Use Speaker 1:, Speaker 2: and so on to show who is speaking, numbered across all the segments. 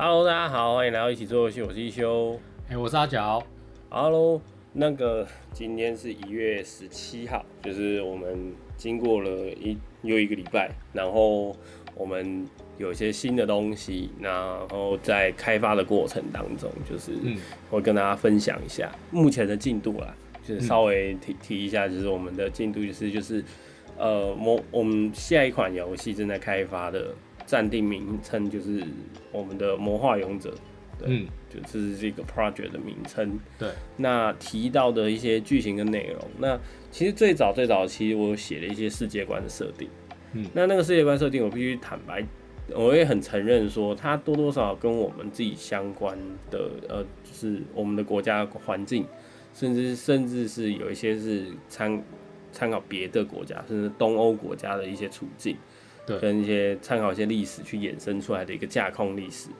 Speaker 1: Hello，大家好，欢迎来到一起做游戏，我是一休，
Speaker 2: 哎、欸，我是阿角。
Speaker 1: Hello，那个今天是一月十七号，就是我们经过了一又一个礼拜，然后我们有一些新的东西，然后在开发的过程当中，就是会跟大家分享一下目前的进度啦，就是稍微提提一下，就是我们的进度就是就是呃我我们下一款游戏正在开发的。暂定名称就是我们的魔化勇者，对，嗯，就这是这个 project 的名称。
Speaker 2: 对，
Speaker 1: 那提到的一些剧情跟内容，那其实最早最早其实我写了一些世界观的设定，嗯，那那个世界观设定我必须坦白，我也很承认说它多多少少跟我们自己相关的，呃，就是我们的国家环境，甚至甚至是有一些是参参考别的国家，甚至东欧国家的一些处境。跟一些参考一些历史去衍生出来的一个架空历史，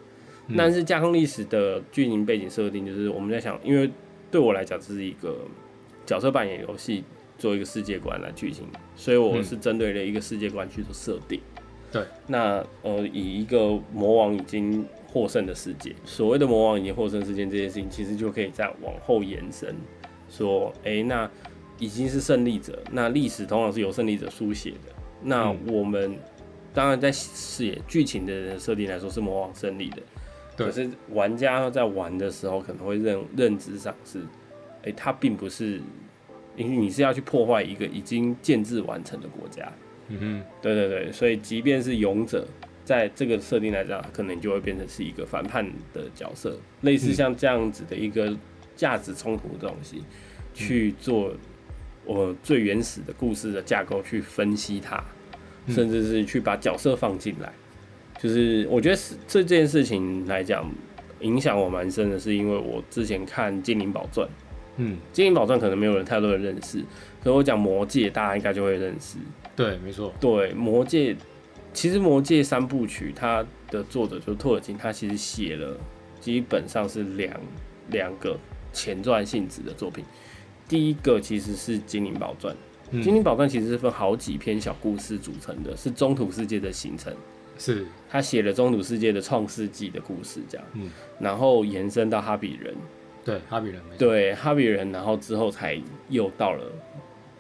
Speaker 1: 嗯、但是架空历史的剧情背景设定就是我们在想，因为对我来讲这是一个角色扮演游戏，做一个世界观来剧情，所以我是针对了一个世界观去做设定。
Speaker 2: 对，
Speaker 1: 那呃，以一个魔王已经获胜的世界，所谓的魔王已经获胜事件这件事情，其实就可以再往后延伸，说，哎、欸，那已经是胜利者，那历史通常是由胜利者书写的，那我们。嗯当然，在视野剧情的设定来说是魔王胜利的，可是玩家在玩的时候可能会认认知上是，哎、欸，他并不是，因为你是要去破坏一个已经建制完成的国家。嗯哼，对对对，所以即便是勇者，在这个设定来讲，可能就会变成是一个反叛的角色，类似像这样子的一个价值冲突的东西，去做我最原始的故事的架构去分析它。甚至是去把角色放进来，就是我觉得是这件事情来讲，影响我蛮深的，是因为我之前看《精灵宝钻》，嗯，《精灵宝钻》可能没有人太多人认识，可是我讲《魔戒》，大家应该就会认识。
Speaker 2: 对，没错。
Speaker 1: 对，《魔戒》其实《魔戒》三部曲，它的作者就是托尔金，他其实写了基本上是两两个前传性质的作品，第一个其实是《精灵宝钻》。《精灵宝钻》其实是分好几篇小故事组成的，是中土世界的形成。
Speaker 2: 是，
Speaker 1: 他写了中土世界的创世纪的故事，这样。嗯。然后延伸到哈比人。
Speaker 2: 对，哈比人。
Speaker 1: 对，哈比人，然后之后才又到了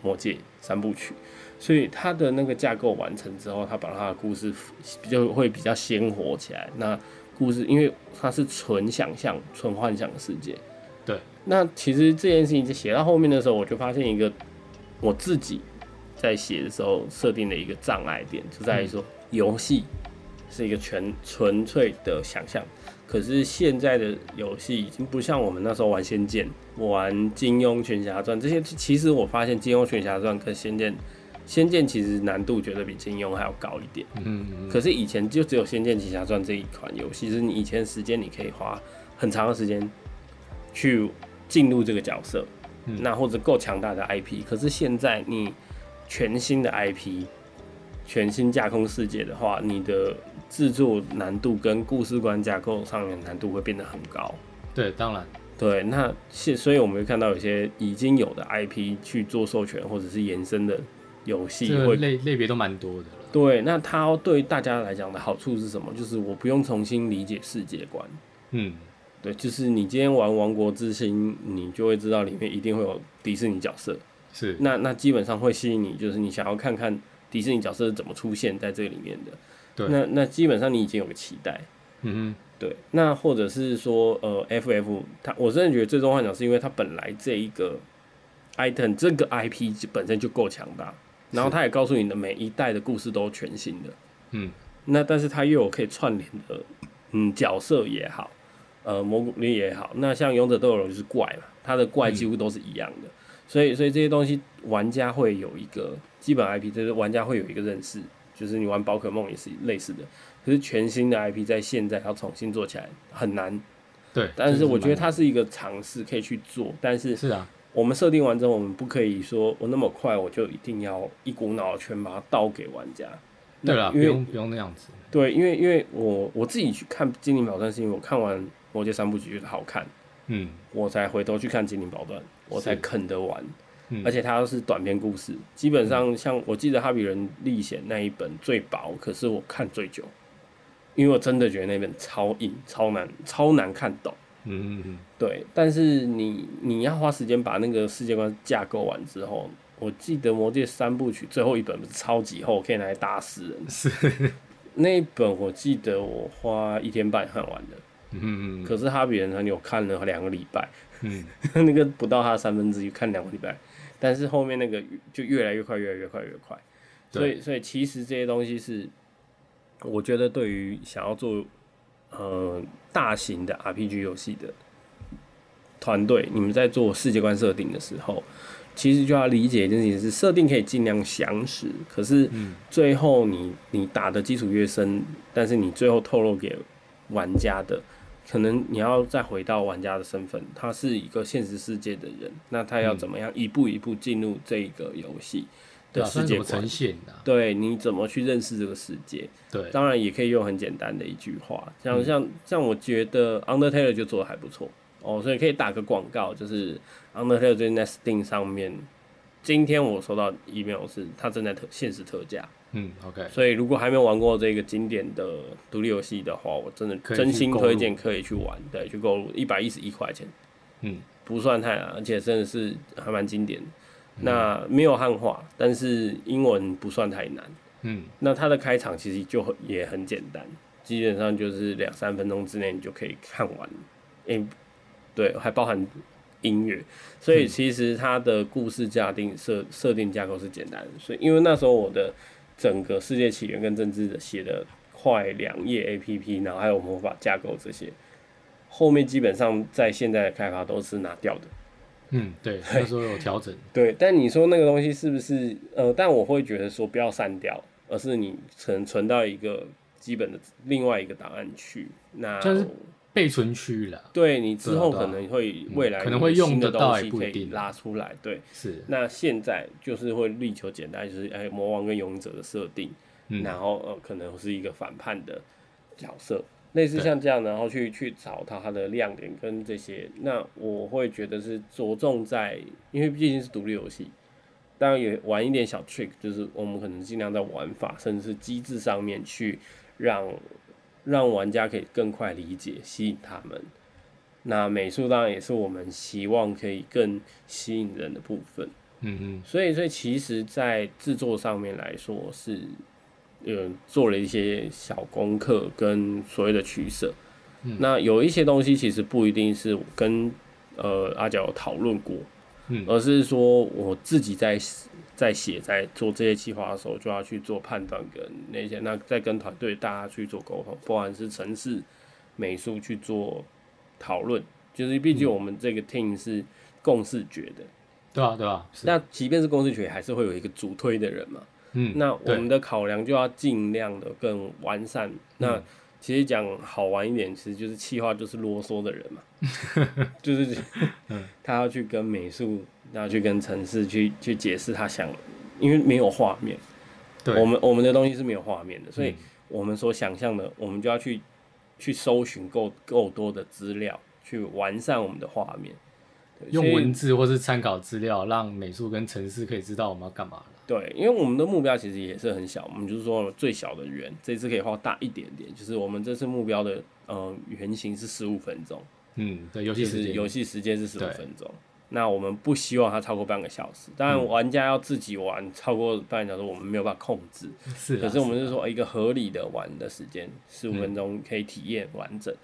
Speaker 1: 魔界三部曲。所以他的那个架构完成之后，他把他的故事就会比较鲜活起来。那故事，因为它是纯想象、纯幻想的世界。
Speaker 2: 对。
Speaker 1: 那其实这件事情写到后面的时候，我就发现一个。我自己在写的时候设定了一个障碍点，就在于说游戏是一个全纯粹的想象，可是现在的游戏已经不像我们那时候玩《仙剑》、玩《金庸群侠传》这些。其实我发现《金庸群侠传》跟《仙剑》，《仙剑》其实难度觉得比金庸还要高一点。嗯嗯。可是以前就只有《仙剑奇侠传》这一款游戏，是你以前时间你可以花很长的时间去进入这个角色。那或者够强大的 IP，可是现在你全新的 IP，全新架空世界的话，你的制作难度跟故事观架构上面难度会变得很高。
Speaker 2: 对，当然，
Speaker 1: 对，那现所以我们会看到有些已经有的 IP 去做授权或者是延伸的游戏，会
Speaker 2: 类类别都蛮多的。
Speaker 1: 对，那它对大家来讲的好处是什么？就是我不用重新理解世界观。嗯。对，就是你今天玩《王国之心》，你就会知道里面一定会有迪士尼角色，
Speaker 2: 是
Speaker 1: 那那基本上会吸引你，就是你想要看看迪士尼角色是怎么出现在这里面的。
Speaker 2: 对，
Speaker 1: 那那基本上你已经有个期待。嗯哼，对。那或者是说，呃，FF，它我真的觉得最终幻想是因为它本来这一个 item 这个 IP 本身就够强大，然后它也告诉你的每一代的故事都全新的。嗯，那但是它又有可以串联的，嗯，角色也好。呃，蘑菇力也好，那像勇者斗恶龙就是怪嘛，它的怪几乎都是一样的，嗯、所以所以这些东西玩家会有一个基本 IP，就是玩家会有一个认识，就是你玩宝可梦也是类似的，可是全新的 IP 在现在要重新做起来很难，
Speaker 2: 对，
Speaker 1: 但是我觉得它是一个尝试可以去做，但是
Speaker 2: 是啊，
Speaker 1: 我们设定完之后，我们不可以说我那么快我就一定要一股脑全把它倒给玩家，
Speaker 2: 对了，不用不用那样子，
Speaker 1: 对，因为因为我我自己去看《精灵宝钻》是因为我看完。魔戒三部曲好看，嗯，我才回头去看《精灵宝钻》，我才啃得完，嗯、而且它都是短篇故事，基本上像我记得《哈比人历险》那一本最薄，可是我看最久，因为我真的觉得那本超硬、超难、超难看懂。
Speaker 2: 嗯嗯嗯，
Speaker 1: 对。但是你你要花时间把那个世界观架构完之后，我记得《魔戒》三部曲最后一本不是超级厚，可以拿来打死人。
Speaker 2: 是。
Speaker 1: 那一本我记得我花一天半看完的。
Speaker 2: 嗯。
Speaker 1: 可是《哈比人》他有看了两个礼拜。
Speaker 2: 嗯。
Speaker 1: 那个不到他的三分之一，看两个礼拜。但是后面那个就越来越快，越来越快，越快。所以，所以其实这些东西是，我觉得对于想要做呃大型的 RPG 游戏的团队，你们在做世界观设定的时候，其实就要理解一件事情是，设定可以尽量详实，可是最后你你打的基础越深，但是你最后透露给玩家的，可能你要再回到玩家的身份，他是一个现实世界的人，那他要怎么样一步一步进入这个游戏？的世界
Speaker 2: 呈现的，
Speaker 1: 对，你怎么去认识这个世界？
Speaker 2: 对，
Speaker 1: 当然也可以用很简单的一句话，像像像我觉得 Undertale 就做的还不错。哦，所以可以打个广告，就是 Undertale 最近在 Steam 上面，今天我收到 email 是它正在特限时特价，
Speaker 2: 嗯，OK，
Speaker 1: 所以如果还没有玩过这个经典的独立游戏的话，我真的真心推荐可以去玩，对，去购入一百一十一块钱，
Speaker 2: 嗯，
Speaker 1: 不算太难，而且真的是还蛮经典的。那没有汉化，但是英文不算太难。
Speaker 2: 嗯，
Speaker 1: 那它的开场其实就也很简单，基本上就是两三分钟之内你就可以看完。诶、欸，对，还包含音乐，所以其实它的故事架定设设定架构是简单的。所以因为那时候我的整个世界起源跟政治的写的快两页 APP，然后还有魔法架构这些，后面基本上在现在的开发都是拿掉的。
Speaker 2: 嗯，对，那时候有调整。
Speaker 1: 对，但你说那个东西是不是呃？但我会觉得说不要删掉，而是你存存到一个基本的另外一个档案去，那
Speaker 2: 就是备存区了。
Speaker 1: 对，你之后可能会未来
Speaker 2: 可能会用的东西
Speaker 1: 可以拉出来。对，
Speaker 2: 是。
Speaker 1: 那现在就是会力求简单，就是哎，魔王跟勇者的设定，
Speaker 2: 嗯、
Speaker 1: 然后呃，可能是一个反叛的角色。类似像这样，然后去去找到它的亮点跟这些，那我会觉得是着重在，因为毕竟是独立游戏，当然也玩一点小 trick，就是我们可能尽量在玩法甚至是机制上面去让让玩家可以更快理解，吸引他们。那美术当然也是我们希望可以更吸引人的部分。
Speaker 2: 嗯嗯，
Speaker 1: 所以所以其实，在制作上面来说是。呃，做了一些小功课跟所谓的取舍，
Speaker 2: 嗯，
Speaker 1: 那有一些东西其实不一定是跟呃阿角有讨论过，
Speaker 2: 嗯，
Speaker 1: 而是说我自己在在写在做这些计划的时候就要去做判断跟那些，那再跟团队大家去做沟通，不管是城市、美术去做讨论，就是毕竟我们这个 team 是共视觉的，
Speaker 2: 对啊对啊，
Speaker 1: 那即便是共视觉，还是会有一个主推的人嘛。
Speaker 2: 嗯，
Speaker 1: 那我们的考量就要尽量的更完善。那其实讲好玩一点，其实就是企划就是啰嗦的人嘛，就是他要去跟美术，然后去跟城市去去解释他想，因为没有画面，
Speaker 2: 对，
Speaker 1: 我们我们的东西是没有画面的，所以我们所想象的，我们就要去去搜寻够够多的资料，去完善我们的画面，
Speaker 2: 用文字或是参考资料，让美术跟城市可以知道我们要干嘛。
Speaker 1: 对，因为我们的目标其实也是很小，我们就是说最小的圆，这次可以画大一点点，就是我们这次目标的呃原型是十五分钟，
Speaker 2: 嗯，对，游戏时间，
Speaker 1: 游戏时间是十五分钟，那我们不希望它超过半个小时，当然玩家要自己玩超过半个小时，我们没有办法控制，
Speaker 2: 是，
Speaker 1: 可是我们是说一个合理的玩的时间，十五分钟可以体验完整，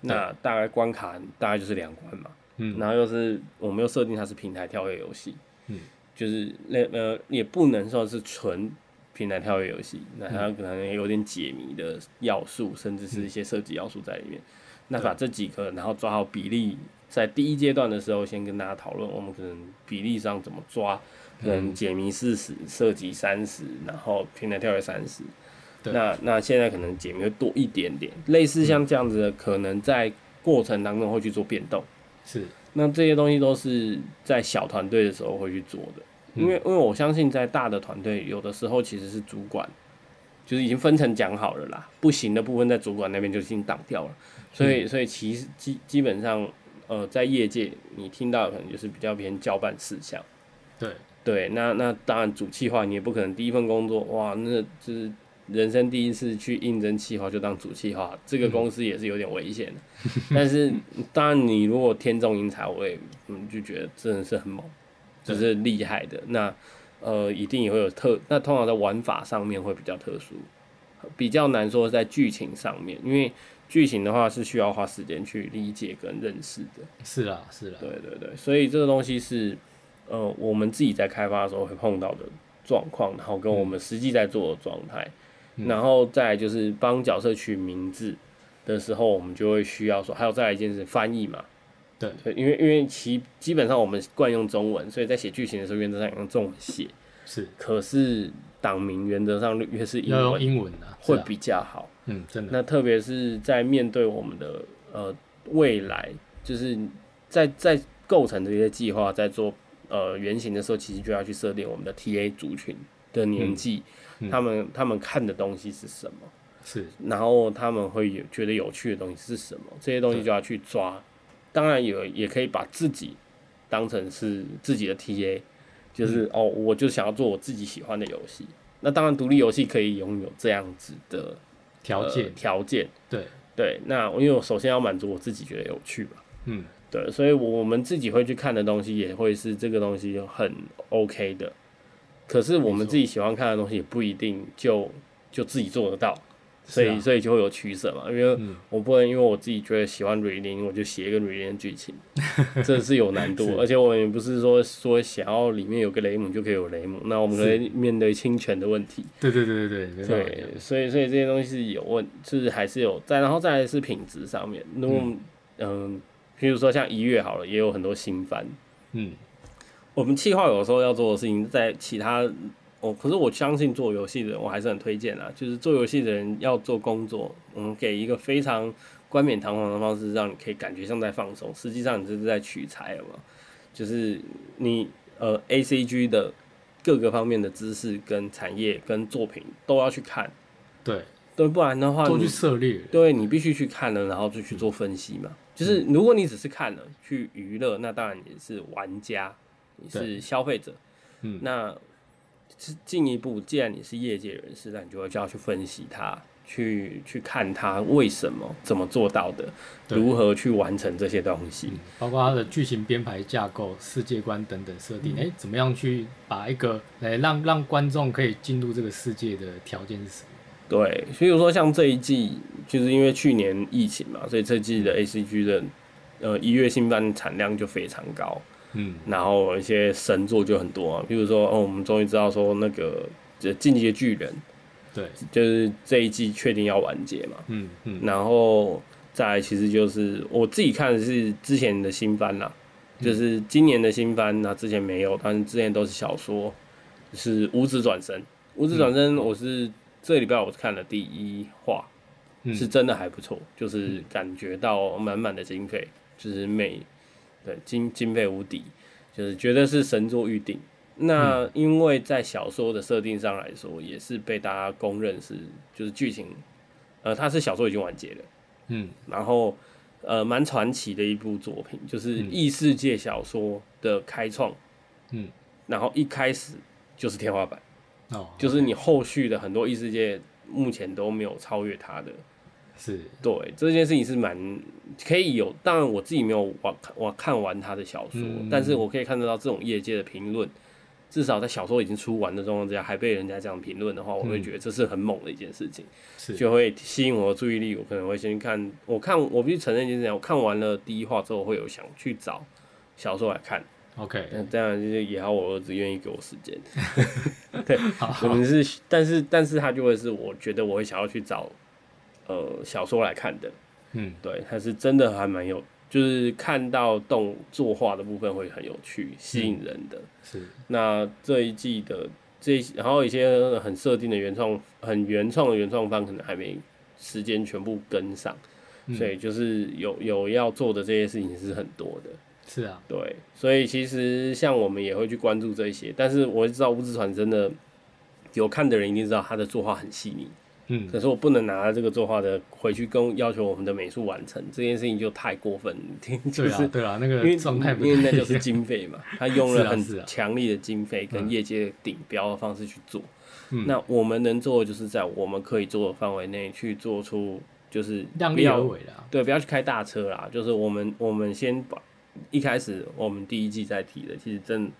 Speaker 1: 那大概关卡大概就是两关嘛，
Speaker 2: 嗯，
Speaker 1: 然后又是我们又设定它是平台跳跃游戏，
Speaker 2: 嗯。
Speaker 1: 就是那呃，也不能说是纯平台跳跃游戏，那它可能有点解谜的要素，甚至是一些设计要素在里面。那把这几个，然后抓好比例，在第一阶段的时候，先跟大家讨论，我们可能比例上怎么抓，可能解谜四十，设计三十，然后平台跳跃三十。那那现在可能解谜会多一点点，类似像这样子的，可能在过程当中会去做变动。
Speaker 2: 是。
Speaker 1: 那这些东西都是在小团队的时候会去做的，因为因为我相信在大的团队，有的时候其实是主管，就是已经分成讲好了啦，不行的部分在主管那边就已经挡掉了，所以所以其实基基本上，呃，在业界你听到的可能就是比较偏交办事项，
Speaker 2: 对
Speaker 1: 对，那那当然主企划你也不可能第一份工作哇，那就是人生第一次去应征企划就当主企划，这个公司也是有点危险的。但是当然，你如果天纵英才，我也嗯就觉得真的是很猛，就是厉害的。那呃，一定也会有特，那通常在玩法上面会比较特殊，比较难说在剧情上面，因为剧情的话是需要花时间去理解跟认识的。
Speaker 2: 是啦，是啦，
Speaker 1: 对对对，所以这个东西是呃我们自己在开发的时候会碰到的状况，然后跟我们实际在做的状态。嗯、然后再来就是帮角色取名字的时候，我们就会需要说，还有再来一件事，翻译嘛。
Speaker 2: 对，
Speaker 1: 因为因为其基本上我们惯用中文，所以在写剧情的时候，原则上用中文写。
Speaker 2: 是。
Speaker 1: 可是党名原则上越是英文，
Speaker 2: 要用英文的、啊、
Speaker 1: 会比较好。
Speaker 2: 嗯，真的。
Speaker 1: 那特别是在面对我们的呃未来，就是在在构成这些计划，在做呃原型的时候，其实就要去设定我们的 TA 族群的年纪。嗯他们他们看的东西是什么？
Speaker 2: 是，
Speaker 1: 然后他们会有觉得有趣的东西是什么？这些东西就要去抓。当然有，也可以把自己当成是自己的 TA，就是、嗯、哦，我就想要做我自己喜欢的游戏。那当然，独立游戏可以拥有这样子的
Speaker 2: 条件
Speaker 1: 条件。
Speaker 2: 对
Speaker 1: 对，那因为我首先要满足我自己觉得有趣嘛。
Speaker 2: 嗯，
Speaker 1: 对，所以我们自己会去看的东西也会是这个东西很 OK 的。可是我们自己喜欢看的东西也不一定就就自己做得到，所以所以就会有取舍嘛。因为我不能因为我自己觉得喜欢瑞林，我就写一个瑞林的剧情，这是有难度。而且我也不是说说想要里面有个雷姆就可以有雷姆，那我们可以面对侵权的问题。
Speaker 2: 对对对对对。
Speaker 1: 对，所以所以这些东西是有问，就是还是有在，然后再来是品质上面。那么嗯，譬如说像一月好了，也有很多新番，嗯。我们企划有时候要做的事情，在其他哦，可是我相信做游戏的人，我还是很推荐啊。就是做游戏的人要做工作，我们给一个非常冠冕堂皇的方式，让你可以感觉像在放松，实际上你这是在取材了嘛。就是你呃，ACG 的各个方面的知识跟产业跟作品都要去看，
Speaker 2: 对
Speaker 1: 对，不然的话
Speaker 2: 都去涉猎，
Speaker 1: 对你必须去看了，然后就去做分析嘛。就是如果你只是看了去娱乐，那当然也是玩家。你是消费者，嗯，那是进一步，既然你是业界人士，那你就会就要去分析它，去去看它为什么怎么做到的，如何去完成这些东西，
Speaker 2: 嗯、包括它的剧情编排架构、世界观等等设定，哎、怎么样去把一个来让让观众可以进入这个世界的条件是什么？
Speaker 1: 对，所以说像这一季，就是因为去年疫情嘛，所以这季的 ACG 的呃一月新番产量就非常高。
Speaker 2: 嗯，
Speaker 1: 然后一些神作就很多啊，比如说，哦，我们终于知道说那个《进击的巨人》，
Speaker 2: 对，
Speaker 1: 就是这一季确定要完结嘛。
Speaker 2: 嗯嗯，
Speaker 1: 然后再来，其实就是我自己看的是之前的新番啦，就是今年的新番，那之前没有，但是之前都是小说，是《五指转生》。《五指转生》我是这礼拜我看了第一话，是真的还不错，就是感觉到满满的经费，就是每。对，经经费无敌，就是觉得是神作预定。那因为在小说的设定上来说，也是被大家公认是就是剧情，呃，它是小说已经完结了，
Speaker 2: 嗯，
Speaker 1: 然后呃蛮传奇的一部作品，就是异世界小说的开创，
Speaker 2: 嗯，
Speaker 1: 然后一开始就是天花板，
Speaker 2: 哦，
Speaker 1: 就是你后续的很多异世界目前都没有超越它的。
Speaker 2: 是
Speaker 1: 对这件事情是蛮可以有，当然我自己没有完我看完他的小说，嗯，但是我可以看得到这种业界的评论，至少在小说已经出完的状况之下，还被人家这样评论的话，我会觉得这是很猛的一件事情，
Speaker 2: 是
Speaker 1: 就会吸引我的注意力。我可能会先看，我看我必须承认一件事情，我看完了第一话之后，会有想去找小说来看。
Speaker 2: OK，
Speaker 1: 那这样就是也要我儿子愿意给我时
Speaker 2: 间。对，
Speaker 1: 可能是，但是但是他就会是我觉得我会想要去找。呃，小说来看的，
Speaker 2: 嗯，
Speaker 1: 对，它是真的还蛮有，就是看到动作画的部分会很有趣，吸引人的。
Speaker 2: 嗯、是，
Speaker 1: 那这一季的这，然后一些很设定的原创、很原创的原创方可能还没时间全部跟上，嗯，所以就是有有要做的这些事情是很多的。
Speaker 2: 是啊，
Speaker 1: 对，所以其实像我们也会去关注这些，但是我知道物质团真的有看的人一定知道他的作画很细腻。
Speaker 2: 嗯，
Speaker 1: 可是我不能拿这个作画的回去跟要求我们的美术完成这件事情就太过分，听就是
Speaker 2: 对啊，对啊，那个
Speaker 1: 因为
Speaker 2: 状态不
Speaker 1: 因为那就是经费嘛，他用了很强力的经费跟业界顶标的方式去做。
Speaker 2: 嗯
Speaker 1: 那我们能做的就是在我们可以做的范围内去做出，就是
Speaker 2: 量力而为啦。
Speaker 1: 对，不要去开大车啦。就是我们我们先把一开始我们第一季在提的，其实真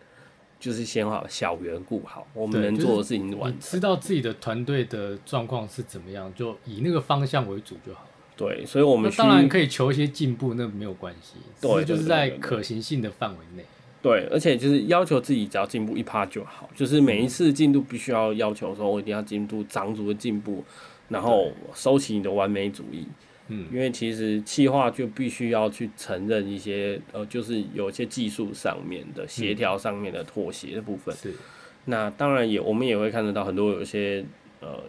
Speaker 1: 就是先好小圆顾好，我
Speaker 2: 们
Speaker 1: 能做的事情完成。
Speaker 2: 知道自己的团队的状况是怎么样，就以那个方向为主就好。
Speaker 1: 对，所以我
Speaker 2: 们当然可
Speaker 1: 以
Speaker 2: 以求一些进步，那没有
Speaker 1: 关
Speaker 2: 系。对就是在可行性的范围内。
Speaker 1: 对，而且就是要求自己只要进步一趴就好，就是每一次进度必须要要求说，我一定要进度长足的进步，然后收起你的完美主义。
Speaker 2: 嗯，
Speaker 1: 因为其实企划就必须要去承认一些呃，就是有一些技术上面的协调上面的妥协的部分。
Speaker 2: 是，
Speaker 1: 那当然也我们也会看得到很多有一些呃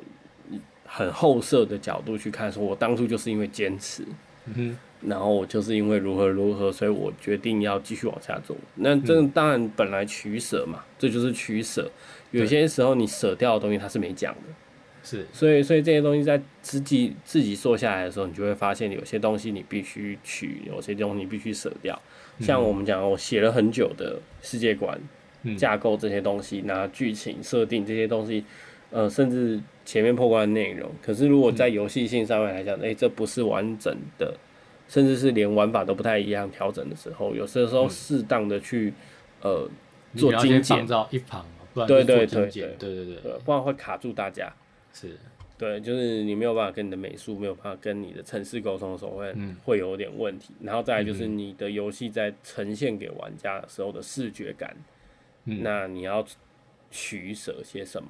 Speaker 1: 很后设的角度去看，说我当初就是因为坚持，
Speaker 2: 嗯哼，
Speaker 1: 然后我就是因为如何如何，所以我决定要继续往下做。那这当然本来取舍嘛，这就是取舍。有些时候你舍掉的东西它是没讲的，
Speaker 2: 是，
Speaker 1: 所以所以这些东西在自己自己做下来的时候，你就会发现有些东西你必须取，有些东西你必须舍掉。像我们讲，我写了很久的世界观、
Speaker 2: 嗯。
Speaker 1: 架构这些东西，那剧情设定这些东西，呃，甚至前面破关的内容，可是如果在游戏性上面来讲，诶、欸，这不是完整的。甚至是连玩法都不太一样调整的时候，有些时候适当的去、嗯、呃做精简，
Speaker 2: 到一旁，不然
Speaker 1: 对对对
Speaker 2: 对对对。对，
Speaker 1: 不然会卡住大家。
Speaker 2: 是，
Speaker 1: 对，就是你没有办法跟你的美术，没有办法跟你的城市沟通的时候会，会、嗯、会有点问题。然后再来就是你的游戏在呈现给玩家的时候的视觉感，嗯、那你要取舍些什么？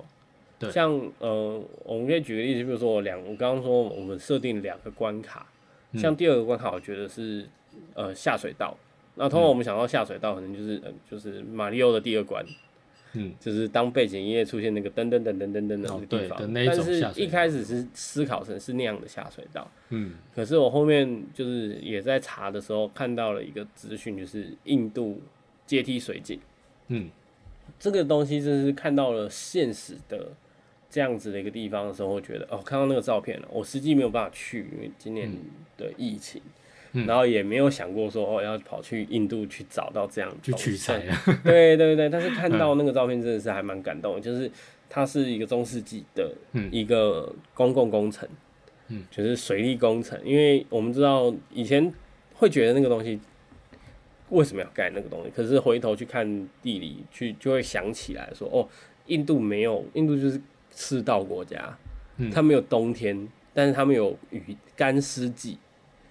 Speaker 2: 对，
Speaker 1: 像呃，我们可以举个例子，比如说我两，我刚刚说我们设定两个关卡。像第二个关卡，我觉得是呃下水道。那通常我们想到下水道，可能就是呃就是马里奥的第二关，嗯，就是当背景音乐出现那个噔噔噔噔噔噔的那个地方。但是一开始是思考成是那样的下水道，嗯。可是我后面就是也在查的时候看到了一个资讯，就是印度阶梯水井，嗯，这个东西就是看到了现实的。这样子的一个地方的时候，我觉得哦，看到那个照片了，我实际没有办法去，因为今年的疫情，嗯、然后也没有想过说哦要跑去印度去找到这样
Speaker 2: 去取材。
Speaker 1: 对对对，但是看到那个照片真的是还蛮感动的，就是它是一个中世纪的一个公共工程，嗯，就是水利工程，因为我们知道以前会觉得那个东西为什么要盖那个东西，可是回头去看地理，去就会想起来说哦，印度没有，印度就是。赤道国家，它没有冬天，嗯、但是他们有雨干湿季，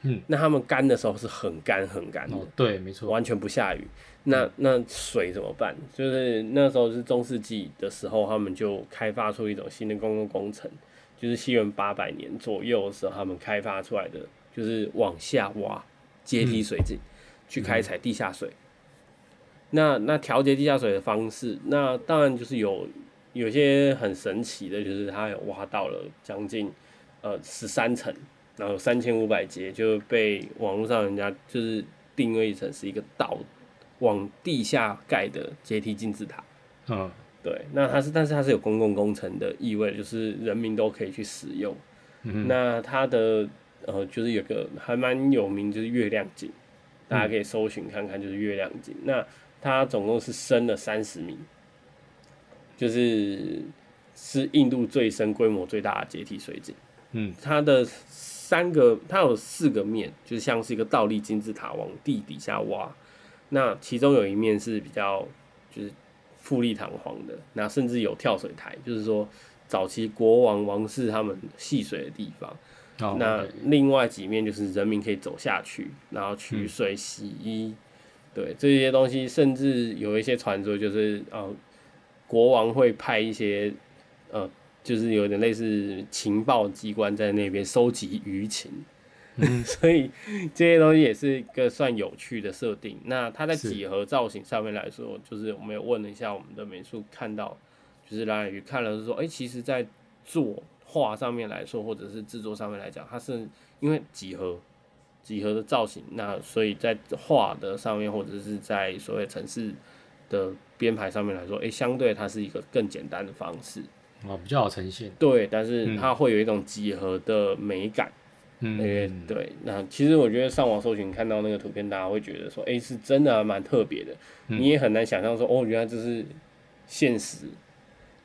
Speaker 1: 嗯，那他们干的时候是很干很干的，
Speaker 2: 哦，对，没错，
Speaker 1: 完全不下雨。那那水怎么办？就是那时候是中世纪的时候，他们就开发出一种新的公共工程，就是西元八百年左右的时候，他们开发出来的就是往下挖阶梯水井，嗯、去开采地下水。嗯、那那调节地下水的方式，那当然就是有。有些很神奇的，就是它有挖到了将近呃十三层，然后三千五百节就被网络上人家就是定位成是一个倒往地下盖的阶梯金字塔。嗯，对，那它是，但是它是有公共工程的意味，就是人民都可以去使用。嗯，那它的呃就是有个还蛮有名，就是月亮井，大家可以搜寻看看，就是月亮井。那它总共是深了三十米。就是是印度最深、规模最大的阶梯水井。嗯，它的三个，它有四个面，就是像是一个倒立金字塔往地底下挖。那其中有一面是比较就是富丽堂皇的，那甚至有跳水台，就是说早期国王、王室他们戏水的地方。哦，那另外几面就是人民可以走下去，然后取水洗衣。嗯，对，这些东西，甚至有一些传说就是呃。国王会派一些，呃，就是有点类似情报机关在那边收集舆情，嗯、所以这些东西也是一个算有趣的设定。那它在几何造型上面来说，是就是我们有问了一下我们的美术，看到就是蓝宇看了是说，哎、欸，其实在作画上面来说，或者是制作上面来讲，它是因为几何几何的造型，那所以在画的上面，或者是在所谓城市的编排上面来说，哎、欸，相对它是一个更简单的方式。
Speaker 2: 啊，比较好呈现。
Speaker 1: 对，但是它会有一种几何的美感。
Speaker 2: 嗯，
Speaker 1: 欸、对，那其实我觉得上网搜寻看到那个图片，大家会觉得说，哎、欸，是真的蛮特别的。嗯、你也很难想象说，哦，原来这是现实。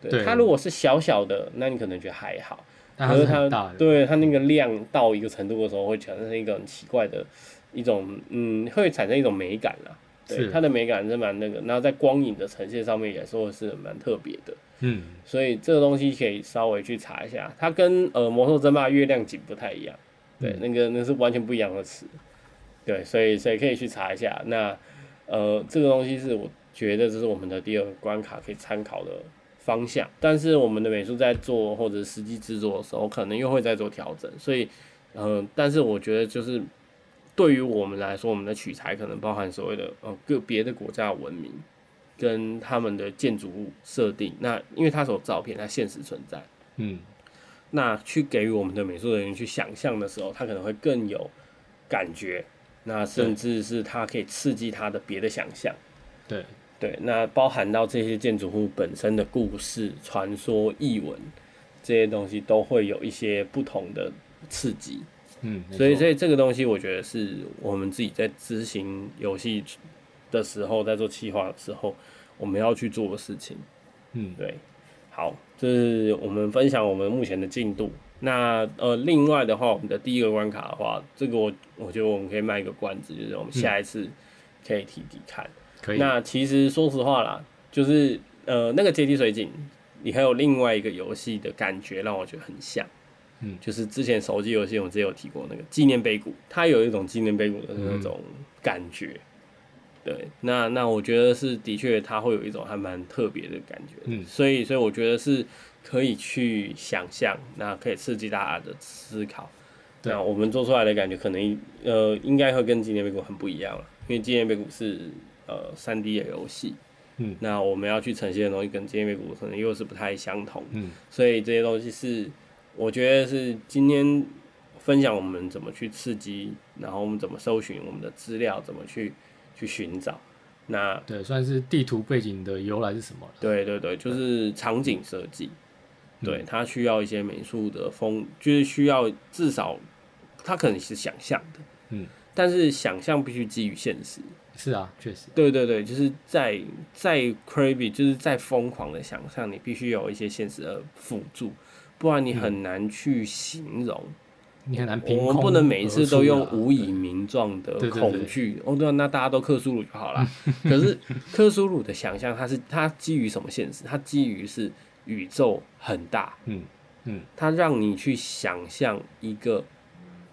Speaker 1: 对，对它如果是小小的，那你可能觉得还好。
Speaker 2: 但是它，它
Speaker 1: 对它那个量到一个程度的时候，会产生一个很奇怪的一种，嗯，会产生一种美感啦。对，它的美感是蛮那个，然后在光影的呈现上面也说是蛮特别的。
Speaker 2: 嗯，
Speaker 1: 所以这个东西可以稍微去查一下，它跟呃魔兽争霸月亮井不太一样。对，那个那是完全不一样的词，对，所以所以可以去查一下。那呃，这个东西是我觉得这是我们的第二个关卡可以参考的方向。但是我们的美术在做或者实际制作的时候，可能又会再做调整。所以，呃，但是我觉得就是对于我们来说，我们的取材可能包含所谓的呃个别的国家的文明跟他们的建筑物设定。那因为它所有照片，它现实存在，
Speaker 2: 嗯。
Speaker 1: 那去给予我们的美术人员去想象的时候，他可能会更有感觉。那甚至是他可以刺激他的别的想象。
Speaker 2: 对
Speaker 1: 对，那包含到这些建筑物本身的故事、传说、译文这些东西，都会有一些不同的刺激。
Speaker 2: 嗯，
Speaker 1: 所以所以这个东西，我觉得是我们自己在执行游戏的时候，在做企划的时候，我们要去做的事情。
Speaker 2: 嗯，
Speaker 1: 对。好，这是我们分享我们目前的进度。那呃，另外的话，我们的第一个关卡的话，这个我我觉得我们可以卖一个关子，就是我们下一次可以提提看。
Speaker 2: 可以。
Speaker 1: 那其实说实话啦，就是呃，那个阶梯水井，你还有另外一个游戏的感觉，让我觉得很像。
Speaker 2: 嗯，
Speaker 1: 就是之前手机游戏我之前有提过那个纪念碑谷，它有一种纪念碑谷的那种感觉。嗯对，那那我觉得是的确，它会有一种还蛮特别的感觉，
Speaker 2: 嗯，
Speaker 1: 所以所以我觉得是可以去想象，那可以刺激大家的思考。
Speaker 2: 对，
Speaker 1: 那我们做出来的感觉可能呃应该会跟纪念碑谷很不一样了，因为纪念碑谷是呃三 D 的游戏，
Speaker 2: 嗯，
Speaker 1: 那我们要去呈现的东西跟纪念碑谷可能又是不太相同，
Speaker 2: 嗯，
Speaker 1: 所以这些东西是我觉得是今天分享我们怎么去刺激，然后我们怎么搜寻我们的资料，怎么去。去寻找，那
Speaker 2: 对，算是地图背景的由来是什么？
Speaker 1: 对对对，就是场景设计，对，嗯、它需要一些美术的风，就是需要至少它可能是想象的，
Speaker 2: 嗯，但
Speaker 1: 是想象必须基于现实。
Speaker 2: 是啊，确实，
Speaker 1: 对对对，就是在在 crazy，就是在疯狂的想象，你必须有一些现实的辅助，不然你很难去形容。嗯
Speaker 2: 你很难，
Speaker 1: 我们不能每一次都用无以名状的恐惧。哦，对，那大家都克苏鲁就好了。可是克苏鲁的想象，它是它基于什么现实？它基于是宇宙很大，
Speaker 2: 嗯嗯，
Speaker 1: 它让你去想象一个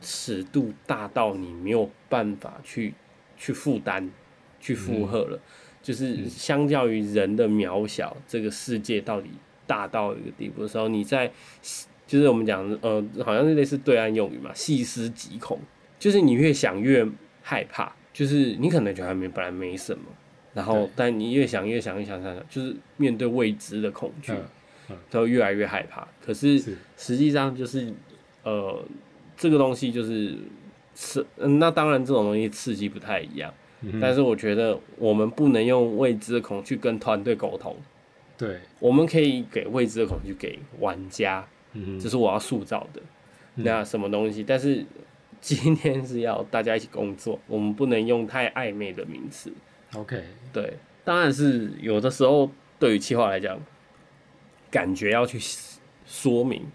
Speaker 1: 尺度大到你没有办法去去负担、去负荷了，就是相较于人的渺小，这个世界到底大到一个地步的时候，你在。就是我们讲，呃，好像是类似对岸用语嘛，细思极恐，就是你越想越害怕，就是你可能觉得还没本来没什么，然后但你越想越想越想想，就是面对未知的恐惧，都越来越害怕。可是实际上就是，呃，这个东西就是刺，那当然这种东西刺激不太一样，但是我觉得我们不能用未知的恐惧跟团队沟通，
Speaker 2: 对，
Speaker 1: 我们可以给未知的恐惧给玩家。这是我要塑造的，那什么东西？但是今天是要大家一起工作，我们不能用太暧昧的名词。
Speaker 2: OK，
Speaker 1: 对，当然是有的时候对于企划来讲，感觉要去说明，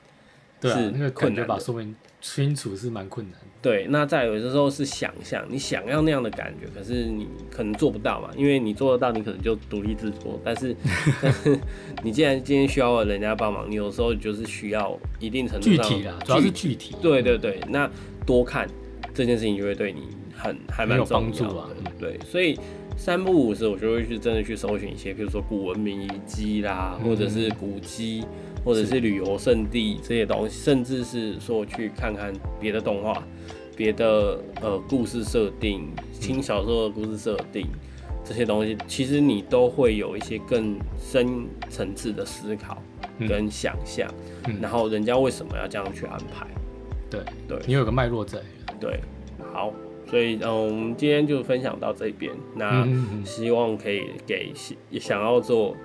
Speaker 1: 对
Speaker 2: 那个感觉把说明清楚是蛮困难的。
Speaker 1: 对，那再有的时候是想象，你想要那样的感觉，可是你可能做不到嘛，因为你做得到，你可能就独立制作。但是，但是你既然今天需要人家帮忙，你有时候就是需要一定程度上
Speaker 2: 具体啦，主要是具体。
Speaker 1: 对对对，那多看这件事情就会对你很还蛮有帮助啊。对，所以三不五时我就会去真的去搜寻一些，比如说古文明遗迹啦，或者是古迹，或者是旅游胜地这些东西，甚至是说去看看别的动画。别的呃故事设定，轻小说的故事设定，这些东西其实你都会有一些更深层次的思考跟想象，
Speaker 2: 嗯嗯、
Speaker 1: 然后人家为什么要这样去安排？
Speaker 2: 对
Speaker 1: 对，
Speaker 2: 你有个脉络在。
Speaker 1: 对，好，所以嗯，我们今天就分享到这边，那希望可以给想要做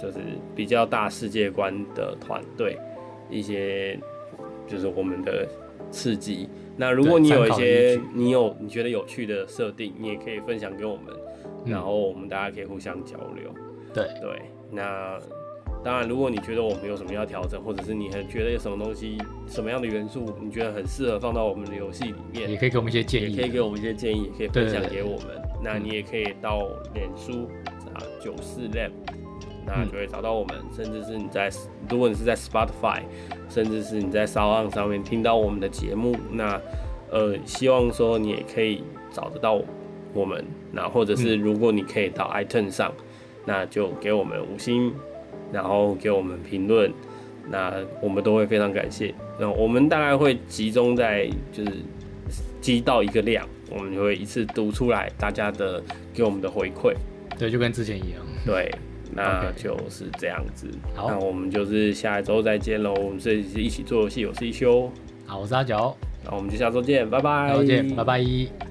Speaker 1: 就是比较大世界观的团队，一些就是我们的刺激。那如果你有一些你有你觉得有趣的设定，你也可以分享给我们，嗯、然后我们大家可以互相交流。
Speaker 2: 对
Speaker 1: 对，那当然，如果你觉得我们有什么要调整，或者是你很觉得有什么东西、什么样的元素，你觉得很适合放到我们的游戏里面，
Speaker 2: 也可以给我们一些建议，
Speaker 1: 也可以给我们一些建议，也可以分享给我们。那你也可以到脸书啊九四 Lab，那就会找到我们，嗯、甚至是你在如果你是在 Spotify，甚至是你在 SoundOn 上面听到我们的节目，那呃，希望说你也可以找得到我们，那或者是如果你可以到 iTunes 上。那就给我们五星，然后给我们评论，那我们都会非常感谢。那我们大概会集中在就是积到一个量，我们就会一次读出来大家的给我们的回馈。
Speaker 2: 对，就跟之前一样。
Speaker 1: 对，那就是这样子。
Speaker 2: 好，
Speaker 1: 那我们就是下一周再见喽。我们这是一起做游戏，我是一休。
Speaker 2: 好，我是阿九。
Speaker 1: 那我们就下周见，拜拜。
Speaker 2: 再见，拜拜。